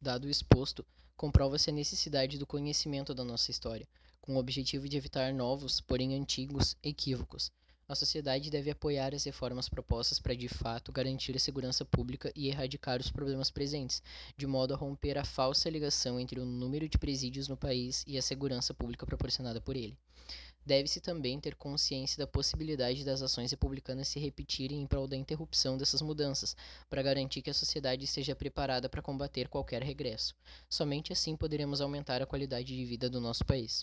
Dado o exposto, comprova-se a necessidade do conhecimento da nossa história, com o objetivo de evitar novos, porém antigos, equívocos. A sociedade deve apoiar as reformas propostas para, de fato, garantir a segurança pública e erradicar os problemas presentes, de modo a romper a falsa ligação entre o número de presídios no país e a segurança pública proporcionada por ele. Deve-se também ter consciência da possibilidade das ações republicanas se repetirem em prol da interrupção dessas mudanças, para garantir que a sociedade esteja preparada para combater qualquer regresso. Somente assim poderemos aumentar a qualidade de vida do nosso país.